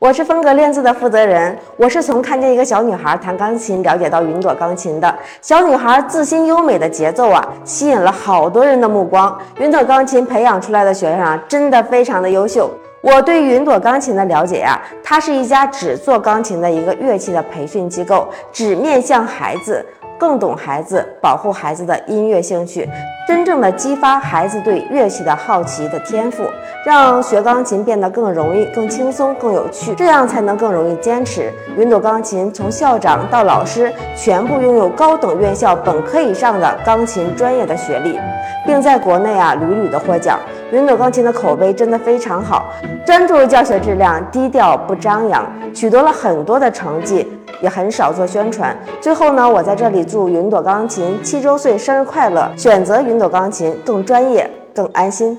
我是风格练字的负责人，我是从看见一个小女孩弹钢琴了解到云朵钢琴的。小女孩自信优美的节奏啊，吸引了好多人的目光。云朵钢琴培养出来的学生啊，真的非常的优秀。我对云朵钢琴的了解呀，它是一家只做钢琴的一个乐器的培训机构，只面向孩子。更懂孩子，保护孩子的音乐兴趣，真正的激发孩子对乐器的好奇的天赋，让学钢琴变得更容易、更轻松、更有趣，这样才能更容易坚持。云朵钢琴从校长到老师，全部拥有高等院校本科以上的钢琴专业的学历，并在国内啊屡屡的获奖。云朵钢琴的口碑真的非常好，专注教学质量，低调不张扬，取得了很多的成绩。也很少做宣传。最后呢，我在这里祝云朵钢琴七周岁生日快乐！选择云朵钢琴更专业、更安心。